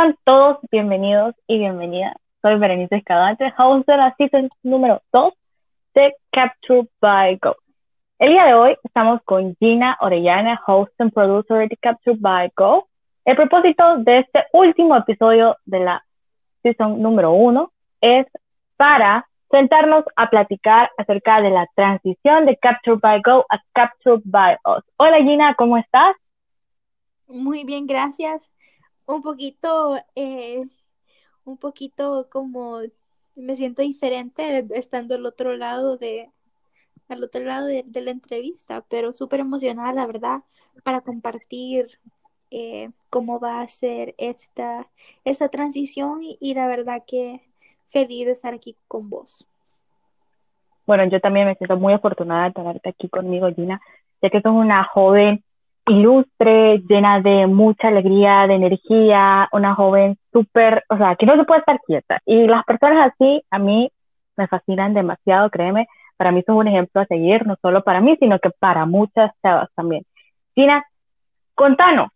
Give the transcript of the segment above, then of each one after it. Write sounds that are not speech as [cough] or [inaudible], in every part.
Sean todos bienvenidos y bienvenidas. Soy Berenice Escadante, host de la season número 2 de Capture by Go. El día de hoy estamos con Gina Orellana, host and producer de Capture by Go. El propósito de este último episodio de la season número 1 es para sentarnos a platicar acerca de la transición de Capture by Go a Capture by Us. Hola Gina, ¿cómo estás? Muy bien, gracias. Un poquito, eh, un poquito como me siento diferente estando al otro lado de, al otro lado de, la entrevista, pero súper emocionada, la verdad, para compartir eh, cómo va a ser esta, esta transición y la verdad que feliz de estar aquí con vos. Bueno, yo también me siento muy afortunada de tenerte aquí conmigo, Gina, ya que sos una joven ilustre, llena de mucha alegría, de energía, una joven súper, o sea, que no se puede estar quieta. Y las personas así a mí me fascinan demasiado, créeme, para mí sos un ejemplo a seguir, no solo para mí, sino que para muchas chavas también. Gina, contanos,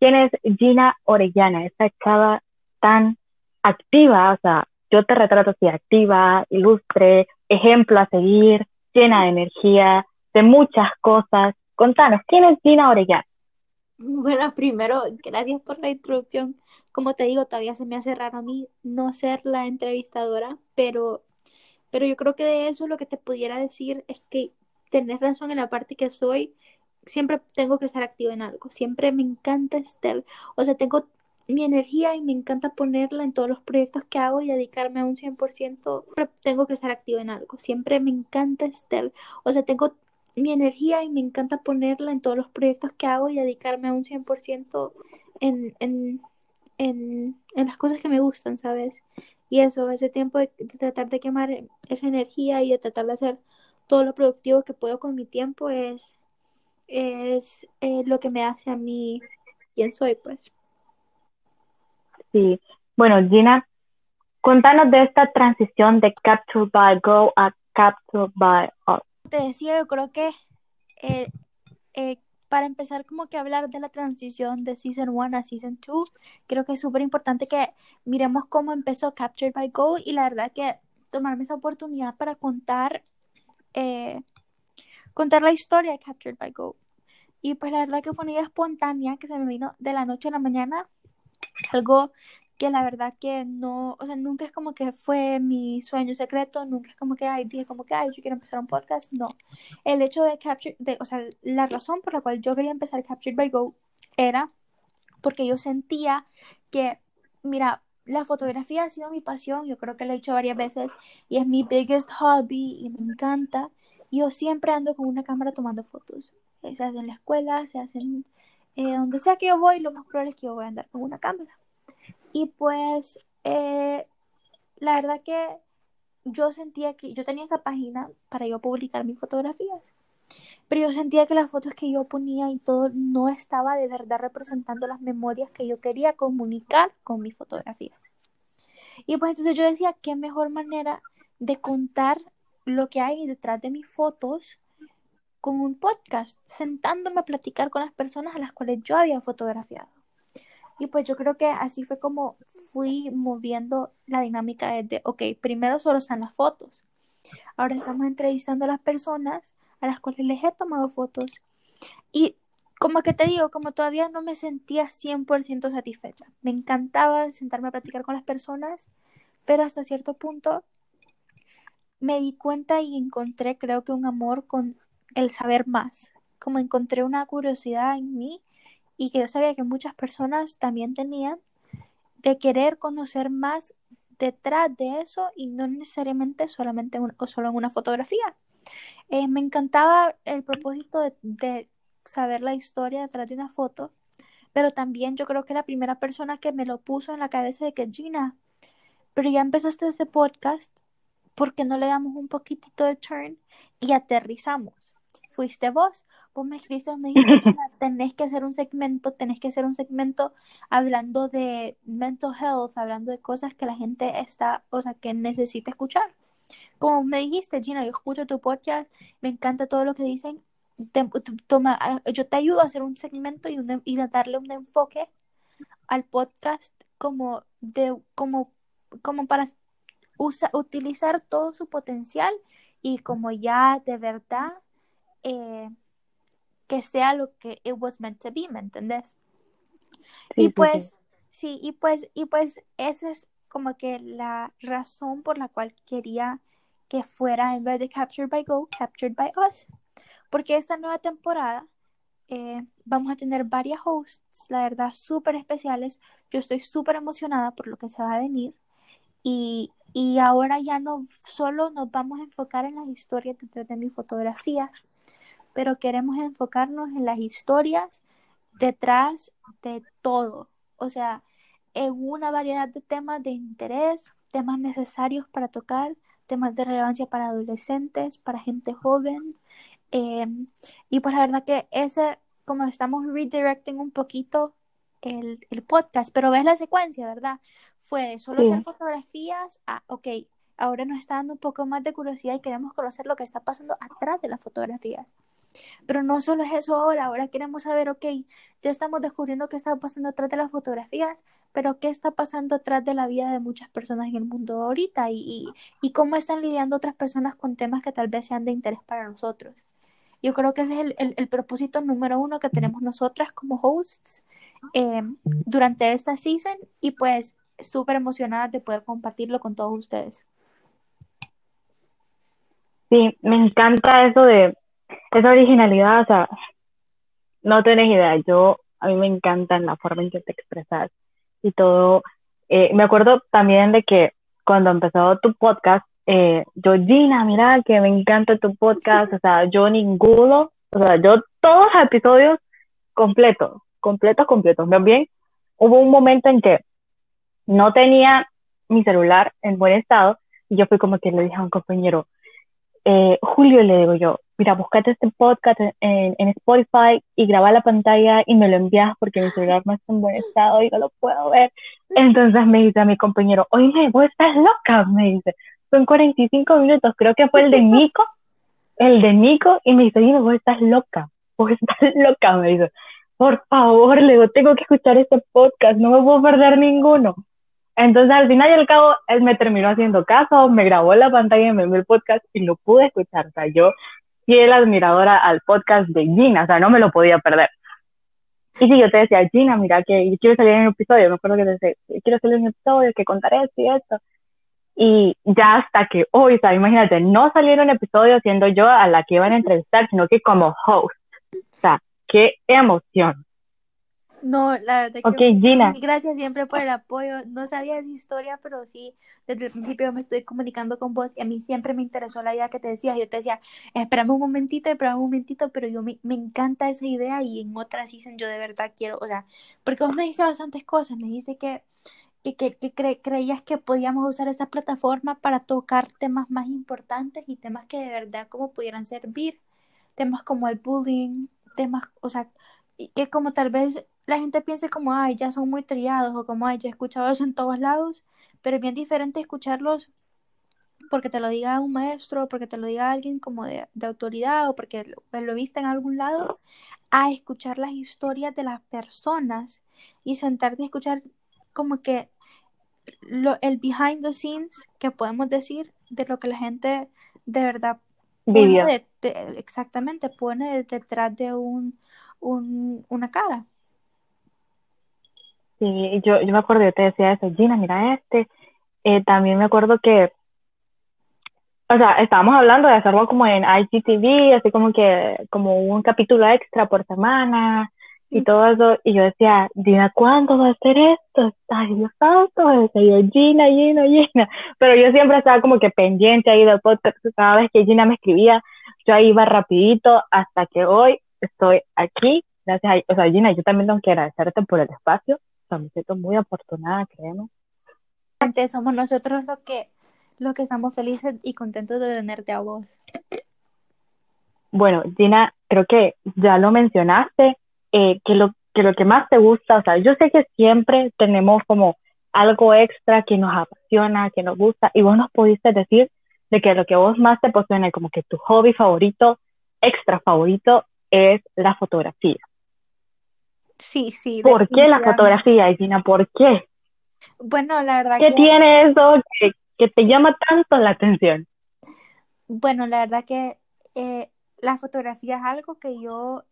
¿quién es Gina Orellana, esta chava tan activa, o sea, yo te retrato así, activa, ilustre, ejemplo a seguir, llena de energía, de muchas cosas. Contanos, ¿quién es Gina Orellana? Bueno, primero, gracias por la introducción. Como te digo, todavía se me hace raro a mí no ser la entrevistadora, pero, pero yo creo que de eso lo que te pudiera decir es que tenés razón en la parte que soy, siempre tengo que estar activa en algo, siempre me encanta estar, o sea, tengo mi energía y me encanta ponerla en todos los proyectos que hago y dedicarme a un 100%. Tengo que estar activo en algo. Siempre me encanta estar, o sea, tengo mi energía y me encanta ponerla en todos los proyectos que hago y dedicarme a un 100% en, en, en, en las cosas que me gustan, ¿sabes? Y eso, ese tiempo de, tratar de quemar esa energía y de tratar de hacer todo lo productivo que puedo con mi tiempo es, es eh, lo que me hace a mí quien soy, pues. Sí, bueno, Gina, contanos de esta transición de Capture by Go a Capture by Us. Te decía, yo creo que eh, eh, para empezar como que hablar de la transición de Season 1 a Season 2, creo que es súper importante que miremos cómo empezó Capture by Go y la verdad que tomarme esa oportunidad para contar, eh, contar la historia de Captured by Go. Y pues la verdad que fue una idea espontánea que se me vino de la noche a la mañana algo que la verdad que no, o sea, nunca es como que fue mi sueño secreto, nunca es como que, ay, dije como que, ay, yo quiero empezar un podcast, no. El hecho de Capture, de, o sea, la razón por la cual yo quería empezar Captured by Go era porque yo sentía que, mira, la fotografía ha sido mi pasión, yo creo que lo he hecho varias veces y es mi biggest hobby y me encanta. Yo siempre ando con una cámara tomando fotos. Se hacen en la escuela, se hacen eh, donde sea que yo voy, lo más probable es que yo voy a andar con una cámara. Y pues, eh, la verdad que yo sentía que yo tenía esa página para yo publicar mis fotografías. Pero yo sentía que las fotos que yo ponía y todo no estaba de verdad representando las memorias que yo quería comunicar con mi fotografía. Y pues entonces yo decía, qué mejor manera de contar lo que hay detrás de mis fotos con un podcast, sentándome a platicar con las personas a las cuales yo había fotografiado. Y pues yo creo que así fue como fui moviendo la dinámica de, ok, primero solo están las fotos. Ahora estamos entrevistando a las personas a las cuales les he tomado fotos. Y como que te digo, como todavía no me sentía 100% satisfecha. Me encantaba sentarme a platicar con las personas, pero hasta cierto punto me di cuenta y encontré creo que un amor con el saber más, como encontré una curiosidad en mí y que yo sabía que muchas personas también tenían de querer conocer más detrás de eso y no necesariamente solamente o solo en una fotografía. Eh, me encantaba el propósito de, saber la historia detrás de una foto, pero también yo creo que la primera persona que me lo puso en la cabeza de que Gina, pero ya empezaste este podcast, ¿por qué no le damos un poquitito de turn y aterrizamos? Fuiste vos. Vos me escribiste, me dijiste, [laughs] tenés que hacer un segmento, tenés que hacer un segmento hablando de mental health, hablando de cosas que la gente está, o sea, que necesita escuchar. Como me dijiste, Gina, yo escucho tu podcast, me encanta todo lo que dicen. toma, ah, yo te ayudo a hacer un segmento y, y darle un enfoque al podcast como de como como para usa, utilizar todo su potencial y como ya de verdad eh, que sea lo que it was meant to be, ¿me entendés? y pues, sí. y pues, y pues esa es como que la razón por la cual quería que fuera en vez de Captured by Go, Captured by Us. Porque esta nueva temporada eh, vamos a tener varias hosts, la verdad, súper especiales. Yo estoy súper emocionada por lo que se va a venir. Y, y ahora ya no solo nos vamos a enfocar en las historias detrás de mis fotografías, pero queremos enfocarnos en las historias detrás de todo, o sea, en una variedad de temas de interés, temas necesarios para tocar, temas de relevancia para adolescentes, para gente joven. Em, y pues la verdad que ese, como estamos redirecting un poquito el, el podcast, pero ves la secuencia, ¿verdad? Fue de solo hacer fotografías a, ok, ahora nos está dando un poco más de curiosidad y queremos conocer lo que está pasando atrás de las fotografías. Pero no solo es eso ahora, ahora queremos saber, ok, ya estamos descubriendo qué está pasando atrás de las fotografías, pero qué está pasando atrás de la vida de muchas personas en el mundo ahorita y, y, cómo están lidiando otras personas con temas que tal vez sean de interés para nosotros. Yo creo que ese es el, el, propósito número uno que tenemos nosotras como hosts eh, durante esta season y pues súper emocionada de poder compartirlo con todos ustedes. Sí, me encanta eso de esa originalidad, o sea, no tienes idea, yo, a mí me encanta la forma en que te expresas y todo. Eh, me acuerdo también de que cuando empezó tu podcast, eh, yo, Gina, mira que me encanta tu podcast, o sea, yo ninguno, o sea, yo todos los episodios completos, completos, completos. Bien, hubo un momento en que no tenía mi celular en buen estado y yo fui como que le dije a un compañero, eh, Julio, le digo yo, mira, búscate este podcast en, en, Spotify y graba la pantalla y me lo envías porque mi celular no está en buen estado y no lo puedo ver. Entonces me dice a mi compañero, oye, vos estás loca, me dice, son 45 minutos, creo que fue el de [laughs] Nico, el de Nico, y me dice, dime, vos estás loca, vos estás [laughs] loca, me dice, por favor, le digo, tengo que escuchar este podcast, no me puedo perder ninguno. Entonces, al final y al cabo, él me terminó haciendo caso, me grabó la pantalla y me envió el podcast y lo pude escuchar. O sea, yo fiel admiradora al podcast de Gina, o sea, no me lo podía perder. Y si yo te decía, Gina, mira, que quiero salir en un episodio, me acuerdo que te decía, quiero salir en un episodio, que contaré esto y esto. Y ya hasta que hoy, o sea, imagínate, no salieron episodios siendo yo a la que iban a entrevistar, sino que como host. O sea, qué emoción. No, la verdad que Gina. gracias siempre por el apoyo. No sabía esa historia, pero sí, desde el principio me estoy comunicando con vos y a mí siempre me interesó la idea que te decías. Yo te decía, espérame un momentito, espérame un momentito, pero yo me, me encanta esa idea y en otras dicen yo de verdad quiero, o sea, porque vos me dices bastantes cosas, me dice que que, que, que creías que podíamos usar esa plataforma para tocar temas más importantes y temas que de verdad como pudieran servir, temas como el bullying, temas, o sea, que como tal vez la gente piense como, ay, ya son muy triados o como, ay, ya he escuchado eso en todos lados, pero es bien diferente escucharlos porque te lo diga un maestro, porque te lo diga alguien como de, autoridad o porque lo, lo, viste en algún lado, a escuchar las historias de las personas y sentarte a escuchar como que lo, el behind the scenes que podemos decir de lo que la gente de verdad pone exactamente pone detrás de un, un, una cara. Sí, yo, yo me acuerdo, yo te decía eso, Gina, mira este. Eh, también me acuerdo que, o sea, estábamos hablando de hacerlo como en IGTV, así como que, como un capítulo extra por semana y todo eso. Y yo decía, Gina, ¿cuándo va a hacer esto? Ay, Dios santo, y yo, Gina, Gina, Gina. Pero yo siempre estaba como que pendiente ahí del podcast. Cada vez que Gina me escribía, yo ahí iba rapidito hasta que hoy estoy aquí. Gracias a, o sea, Gina, yo también tengo que agradecerte por el espacio me siento muy afortunada, creemos. Somos nosotros los que, los que estamos felices y contentos de tenerte a vos. Bueno, Gina, creo que ya lo mencionaste, eh, que, lo, que lo que más te gusta, o sea, yo sé que siempre tenemos como algo extra que nos apasiona, que nos gusta, y vos nos pudiste decir de que lo que vos más te apasiona, como que tu hobby favorito, extra favorito, es la fotografía. Sí, sí. ¿Por qué la fotografía, Gina? ¿Por qué? Bueno, la verdad ¿Qué que, tiene eso que, que te llama tanto la atención? bueno, la verdad que eh, la fotografía es algo que yo,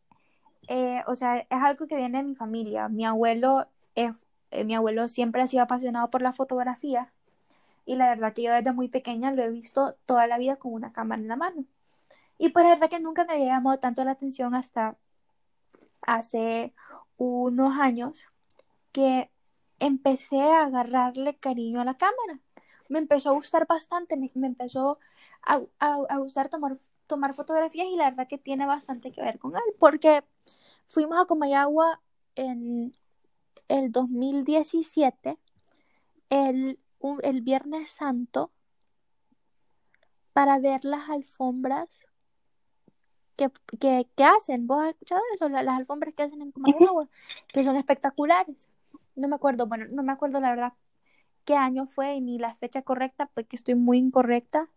eh, o sea, es algo que viene de mi familia. Mi abuelo es, eh, mi abuelo siempre ha sido apasionado por la fotografía y la verdad que yo desde muy pequeña lo he visto toda la vida con una cámara en la mano. Y pues la verdad que nunca me había llamado tanto la atención hasta hace unos años que empecé a agarrarle cariño a la cámara. Me empezó a gustar bastante, me, empezó a, a- a gustar tomar, tomar fotografías y la verdad que tiene bastante que ver con él, porque fuimos a Comayagua en el 2017, el, un- el Viernes Santo, para ver las alfombras que, que, que hacen. ¿Vos has escuchado eso? La- Las alfombras que hacen en Comayagua, que son espectaculares. No me acuerdo, bueno, no me acuerdo la verdad qué año fue ni la fecha correcta, porque estoy muy incorrecta,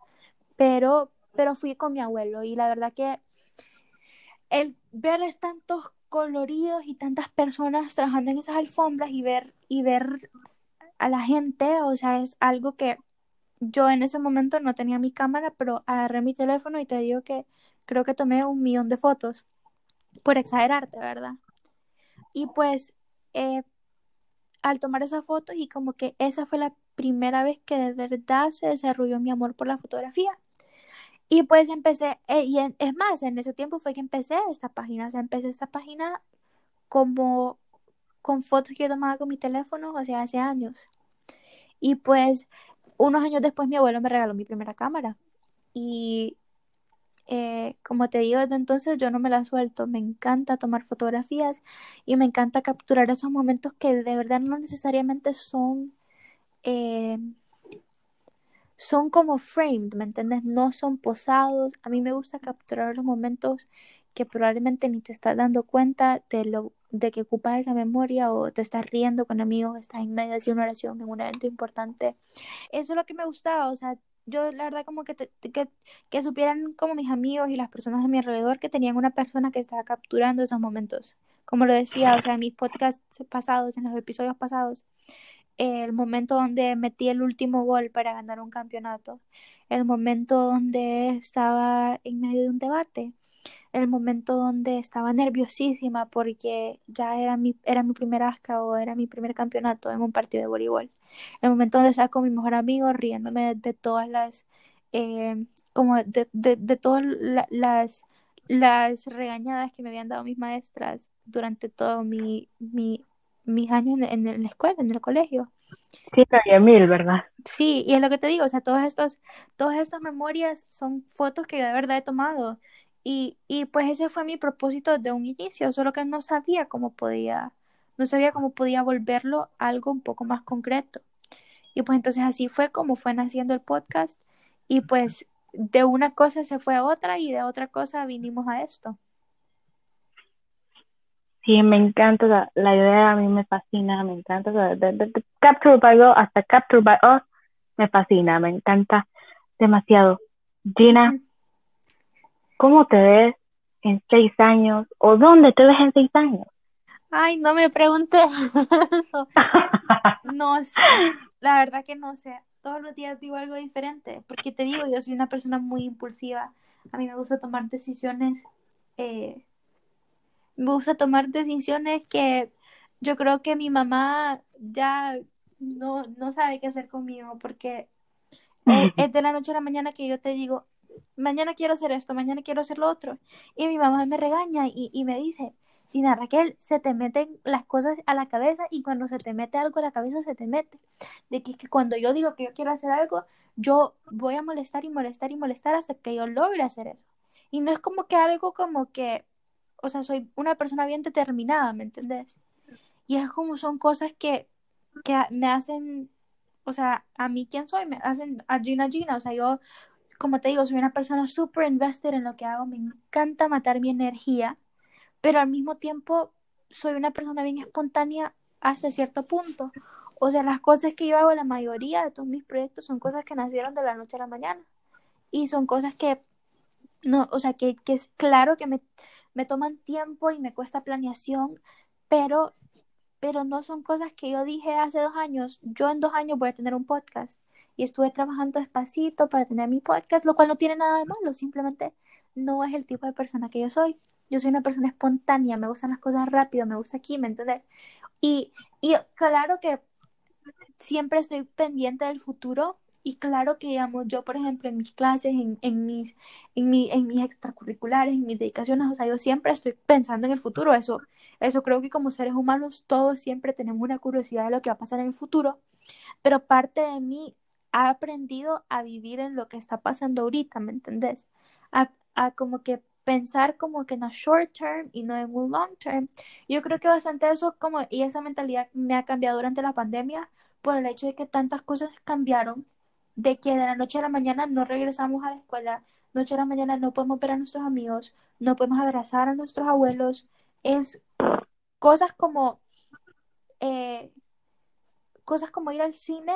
pero, pero fui con mi abuelo y la verdad que el ver tantos coloridos y tantas personas trabajando en esas alfombras y ver, y ver a la gente, o sea, es algo que yo en ese momento no tenía mi cámara, pero agarré mi teléfono y te digo que creo que tomé un millón de fotos, por exagerarte, ¿verdad? Y pues eh, al tomar esas fotos y como que esa fue la primera vez que de verdad se desarrolló mi amor por la fotografía. Y pues empecé, eh, y en- es más, en ese tiempo fue que empecé esta página, o sea, empecé esta página como con fotos que yo tomaba con mi teléfono, o sea, hace años. Y pues unos años después mi abuelo me regaló mi primera cámara. Y eh, como te digo, desde entonces yo no me la suelto. Me encanta tomar fotografías y me encanta capturar esos momentos que de verdad no necesariamente son, eh, son como framed, ¿me entiendes? No son posados. A mí me gusta capturar los momentos que probablemente ni te estás dando cuenta de lo de que ocupas esa memoria o te estás riendo con amigos, estás en medio de una oración, en un evento importante. Eso es lo que me gustaba, o sea, yo la verdad como que, te- que, que supieran como mis amigos y las personas a mi alrededor que tenían una persona que estaba capturando esos momentos. Como lo decía, o sea, en mis podcasts pasados, en los episodios pasados, el momento donde metí el último gol para ganar un campeonato, el momento donde estaba en medio de un debate, el momento donde estaba nerviosísima porque ya era mi, era mi primer asca o era mi primer campeonato en un partido de voleibol. El momento donde estaba con mi mejor amigo riéndome de, de todas las, eh, como de, de, de todas la- las, las regañadas que me habían dado mis maestras durante todo mi, mi, mis años en, en la escuela, en el colegio. Sí, había mil, ¿verdad? Sí, y es lo que te digo, o sea, todas estos, todas estas memorias son fotos que de verdad he tomado. Y, y pues ese fue mi propósito de un inicio, solo que no sabía cómo podía, no sabía cómo podía volverlo algo un poco más concreto. Y pues entonces así fue como fue naciendo el podcast. Y pues de una cosa se fue a otra y de otra cosa vinimos a esto. Sí, me encanta la, la idea, a mí me fascina, me encanta. de, de- de Capture by Go hasta Capture by Us, me fascina, me encanta demasiado. Gina, ¿cómo te ves en seis años? ¿O dónde te ves en seis años? Ay, no me preguntes [laughs] eso. No sé, la verdad que no sé. Todos los días digo algo diferente, porque te digo, yo soy una persona muy impulsiva. A mí me gusta tomar decisiones, eh, me gusta tomar decisiones que yo creo que mi mamá ya no, no sabe qué hacer conmigo, porque [laughs] eh, es de la noche a la mañana que yo te digo, mañana quiero hacer esto, mañana quiero hacer lo otro. Y mi mamá me regaña y, y me dice, Gina Raquel, se te meten las cosas a la cabeza y cuando se te mete algo a la cabeza se te mete. De que, que cuando yo digo que yo quiero hacer algo, yo voy a molestar y molestar y molestar hasta que yo logre hacer eso. Y no es como que algo como que, o sea, soy una persona bien determinada, ¿me entendés? Y es como son cosas que, que me hacen, o sea, a mí quién soy, me hacen a Gina Gina, o sea, yo, como te digo, soy una persona súper invested en lo que hago, me encanta matar mi energía, pero al mismo tiempo soy una persona bien espontánea hasta cierto punto. O sea, las cosas que yo hago, la mayoría de todos mis proyectos son cosas que nacieron de la noche a la mañana. Y son cosas que, no, o sea, que, que es claro que me, me toman tiempo y me cuesta planeación, pero pero no son cosas que yo dije hace dos años, yo en dos años voy a tener un podcast. Y estuve trabajando despacito para tener mi podcast, lo cual no tiene nada de malo, simplemente no es el tipo de persona que yo soy. Yo soy una persona espontánea, me gustan las cosas rápido, me gusta aquí, ¿me entiendes? Y, y claro que siempre estoy pendiente del futuro, y claro que, digamos, yo, por ejemplo, en mis clases, en, en, mis, en, mi, en mis extracurriculares, en mis dedicaciones, o sea, yo siempre estoy pensando en el futuro. Eso, eso creo que como seres humanos todos siempre tenemos una curiosidad de lo que va a pasar en el futuro. Pero parte de mí ha aprendido a vivir en lo que está pasando ahorita, ¿me entendés? A, a como que pensar como que en short term y no en un long term. Yo creo que bastante eso como y esa mentalidad me ha cambiado durante la pandemia por el hecho de que tantas cosas cambiaron de que de la noche a la mañana no regresamos a la escuela, noche a la mañana no podemos ver a nuestros amigos, no podemos abrazar a nuestros abuelos, es cosas como eh, cosas como ir al cine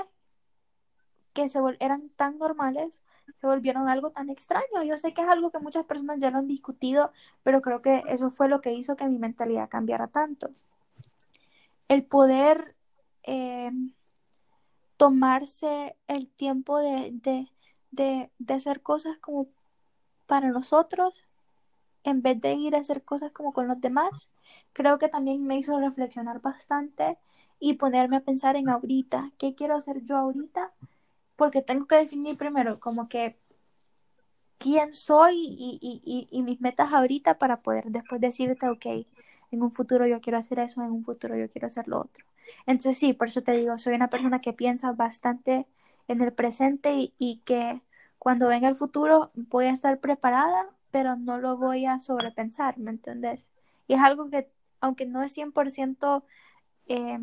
que se eran tan normales se volvieron algo tan extraño. Yo sé que es algo que muchas personas ya lo han discutido, pero creo que eso fue lo que hizo que mi mentalidad cambiara tanto. El poder eh, tomarse el tiempo de, de, de, de, hacer cosas como para nosotros en vez de ir a hacer cosas como con los demás, creo que también me hizo reflexionar bastante y ponerme a pensar en ahorita, ¿qué quiero hacer yo ahorita? Porque tengo que definir primero como que quién soy y, y, y, mis metas ahorita para poder después decirte, ok, en un futuro yo quiero hacer eso, en un futuro yo quiero hacer lo otro. Entonces sí, por eso te digo, soy una persona que piensa bastante en el presente y, que cuando venga el futuro voy a estar preparada, pero no lo voy a sobrepensar, ¿me entendés? Y es algo que, aunque no es 100% eh,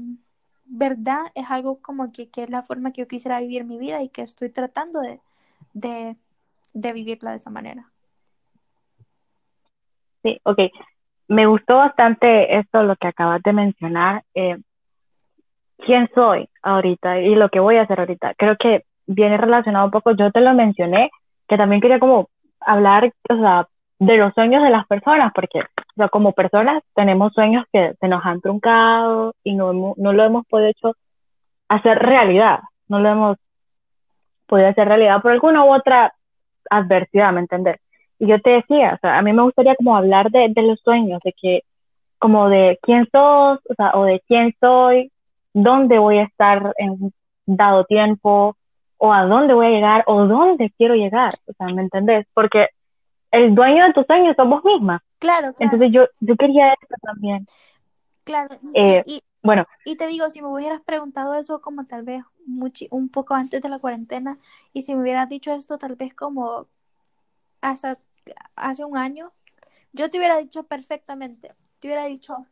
verdad, es algo como que, que, es la forma que yo quisiera vivir mi vida y que estoy tratando de, de, de vivirla de esa manera. Sí, ok. Me gustó bastante esto, lo que acabas de mencionar. Eh, quién soy ahorita y lo que voy a hacer ahorita. Creo que viene relacionado un poco, yo te lo mencioné, que también quería como hablar, o sea, de los sueños de las personas, porque, o sea, como personas tenemos sueños que se nos han truncado y no, no lo hemos podido hecho hacer realidad, no lo hemos podido hacer realidad por alguna u otra adversidad, ¿me entiendes? Y yo te decía, o sea, a mí me gustaría como hablar de, de los sueños, de que, como de quién sos, o sea, o de quién soy, dónde voy a estar en dado tiempo, o a dónde voy a llegar, o dónde quiero llegar, o sea, ¿me entendés? Porque el dueño de tus sueños sos vos misma. Claro, Entonces yo, yo quería eso también. Claro. Eh, y, bueno. Y te digo, si me hubieras preguntado eso como tal vez un poco antes de la cuarentena, y si me hubieras dicho esto tal vez como hasta hace un año, yo te hubiera dicho perfectamente, te hubiera dicho,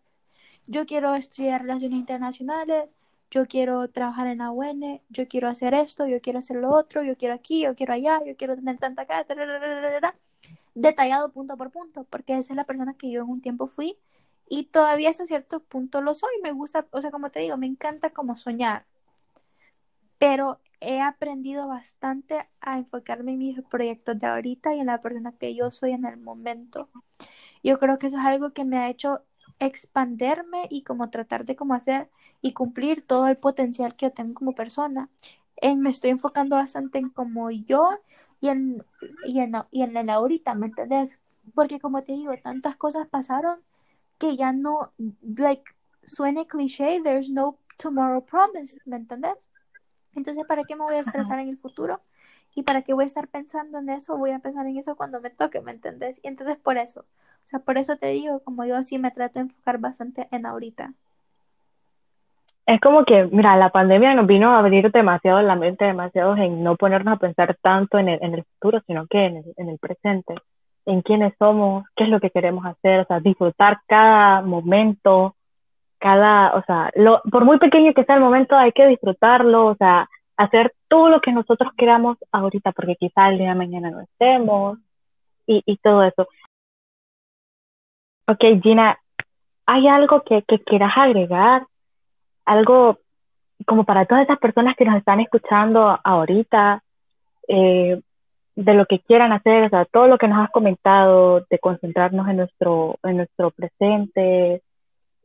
yo quiero estudiar relaciones internacionales, yo quiero trabajar en la UN, yo quiero hacer esto, yo quiero hacer lo otro, yo quiero aquí, yo quiero allá, yo quiero tener tanta casa, detallado punto por punto, porque esa es la persona que yo en un tiempo fui y todavía hasta cierto punto lo soy, me gusta, o sea, como te digo, me encanta como soñar, pero he aprendido bastante a enfocarme en mis proyectos de ahorita y en la persona que yo soy en el momento. Yo creo que eso es algo que me ha hecho expanderme y como tratar de como hacer y cumplir todo el potencial que yo tengo como persona. En, me estoy enfocando bastante en como yo y en, y en, y en el ahorita, ¿me entiendes? Porque como te digo, tantas cosas pasaron que ya no, like, suene cliché, there's no tomorrow promise, ¿me entiendes? Entonces, ¿para qué me voy a estresar en el futuro? ¿Y para qué voy a estar pensando en eso? Voy a pensar en eso cuando me toque, ¿me entendés? Y entonces por eso, o sea, por eso te digo, como yo sí me trato de enfocar bastante en ahorita. Es como que, mira, la pandemia nos vino a abrir demasiado la mente, demasiado en no ponernos a pensar tanto en el, en el futuro, sino que en el, en el presente, en quiénes somos, qué es lo que queremos hacer, o sea, disfrutar cada momento, cada, o sea, lo, por muy pequeño que sea el momento, hay que disfrutarlo, o sea, hacer todo lo que nosotros queramos ahorita, porque quizá el día de mañana no estemos, y, y todo eso. Ok, Gina, ¿hay algo que, que quieras agregar? Algo como para todas esas personas que nos están escuchando ahorita, eh, de lo que quieran hacer, o sea, todo lo que nos has comentado, de concentrarnos en nuestro, en nuestro presente,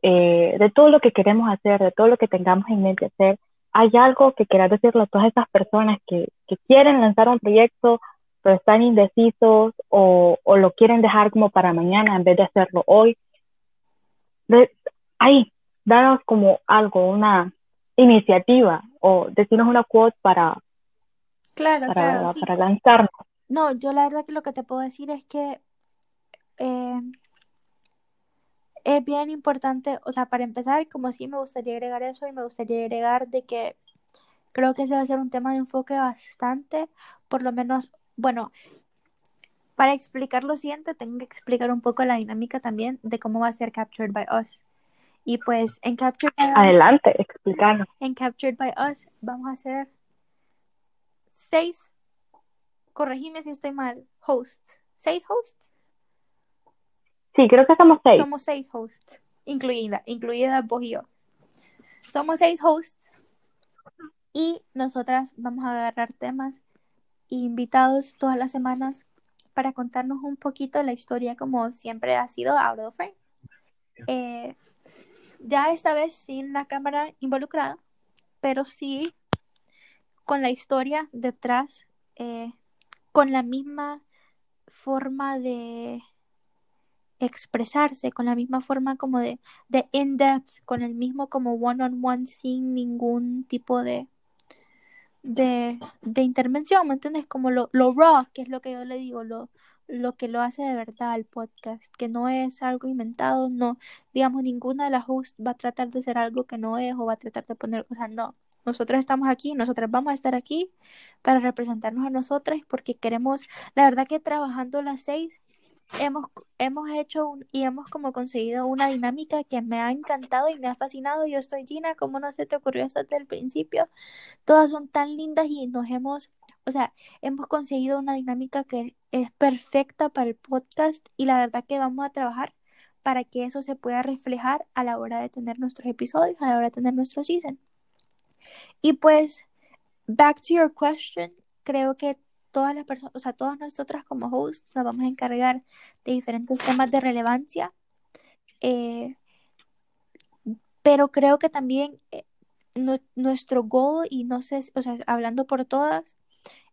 eh, de todo lo que queremos hacer, de todo lo que tengamos en mente hacer, ¿hay algo que quieras decirle a todas esas personas que, que quieren lanzar un proyecto, pero están indecisos o, o, lo quieren dejar como para mañana en vez de hacerlo hoy? De, danos como algo, una iniciativa o decirnos una quote para, claro, para, claro, sí. para lanzarnos. No, yo la verdad que lo que te puedo decir es que eh, es bien importante, o sea, para empezar, como sí me gustaría agregar eso y me gustaría agregar de que creo que ese va a ser un tema de enfoque bastante, por lo menos, bueno, para explicar lo siguiente, tengo que explicar un poco la dinámica también de cómo va a ser Captured by Us. Y pues en Captured by Us, Adelante, explícanos. en Captured by Us vamos a hacer seis, corregime si estoy mal, hosts. ¿Seis hosts? Sí, creo que somos seis. Somos seis hosts, incluida, incluida vos y yo. Somos seis hosts y nosotras vamos a agarrar temas e invitados todas las semanas para contarnos un poquito la historia como siempre ha sido out of frame. Eh, ya esta vez sin la cámara involucrada, pero sí con la historia detrás, eh, con la misma forma de expresarse, con la misma forma como de, de in-depth, con el mismo como one-on-one sin ningún tipo de, de, de intervención, ¿me entiendes? Como lo, lo raw, que es lo que yo le digo, lo, lo que lo hace de verdad el podcast, que no es algo inventado, no, digamos, ninguna de las hosts va a tratar de ser algo que no es o va a tratar de poner, sea, no. Nosotras estamos aquí, nosotras vamos a estar aquí para representarnos a nosotras porque queremos, la verdad que trabajando las seis hemos, hemos hecho y hemos como conseguido una dinámica que me ha encantado y me ha fascinado. Yo estoy Gina, como no se te ocurrió eso desde el principio? Todas son tan lindas y nos hemos, o sea, hemos conseguido una dinámica que es perfecta para el podcast y la verdad que vamos a trabajar para que eso se pueda reflejar a la hora de tener nuestros episodios, a la hora de tener nuestro season. Y pues, back to your question, creo que todas las personas, o sea, todas nosotras como hosts nos vamos a encargar de diferentes temas de relevancia. Eh, pero creo que también eh, nuestro goal, y no sé, o sea, hablando por todas,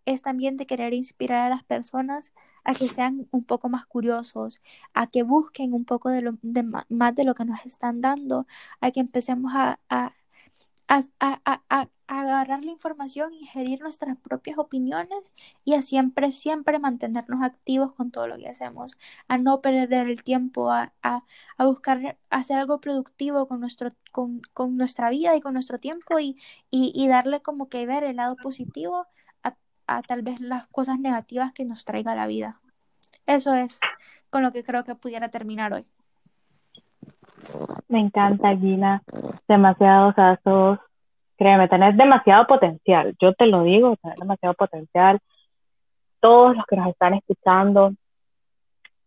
es también de querer inspirar a las personas a que sean un poco más curiosos, a que busquen un poco de, lo, de más de lo que nos están dando, a que empecemos a a, a, a, agarrar la información, ingerir nuestras propias opiniones y a siempre, siempre mantenernos activos con todo lo que hacemos, a no perder el tiempo, a, buscar hacer algo productivo con, nuestro, con, con, nuestra vida y con nuestro tiempo y, y, y, darle como que ver el lado positivo a tal vez las cosas negativas que nos traiga la vida. Eso es con lo que creo que pudiera terminar hoy. Me encanta, Gina. Demasiados asos. Créeme, tenés demasiado potencial. Yo te lo digo, tenés demasiado potencial. Todos los que nos están escuchando,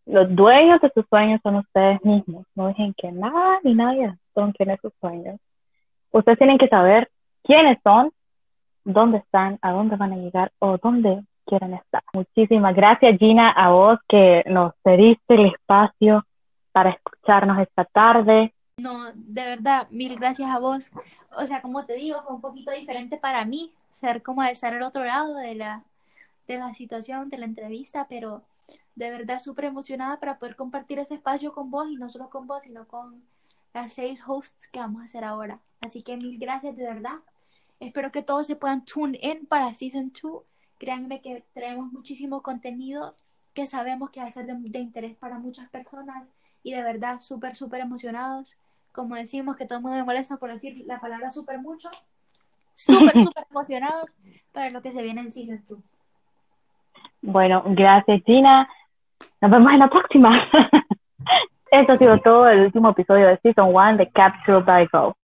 los dueños de sus sueños son ustedes mismos. No dejen que nada ni nadie son quienes sus sueños. Ustedes tienen que saber quiénes son, dónde están, a dónde van a llegar o dónde quieren estar. Muchísimas gracias, Gina, a vos que nos pediste el espacio para escucharnos esta tarde. No, de verdad, mil gracias a vos. O sea, como te digo, fue un poquito diferente para mí ser como de estar al otro lado de la, de la situación, de la entrevista, pero de verdad súper emocionada para poder compartir ese espacio con vos y no solo con vos, sino con las seis hosts que vamos a hacer ahora. Así que mil gracias de verdad. Espero que todos se puedan tune in para Season 2. Créanme que tenemos muchísimo contenido que sabemos que va a ser de, de interés para muchas personas y de verdad súper, súper emocionados. Como decimos que todo el mundo me molesta por decir la palabra súper mucho. Súper, [laughs] súper emocionados para lo que se viene en Season 2. Bueno, gracias Gina. Nos vemos en la próxima. [laughs] Esto ha sido todo el último episodio de Season 1 de Capture by Go.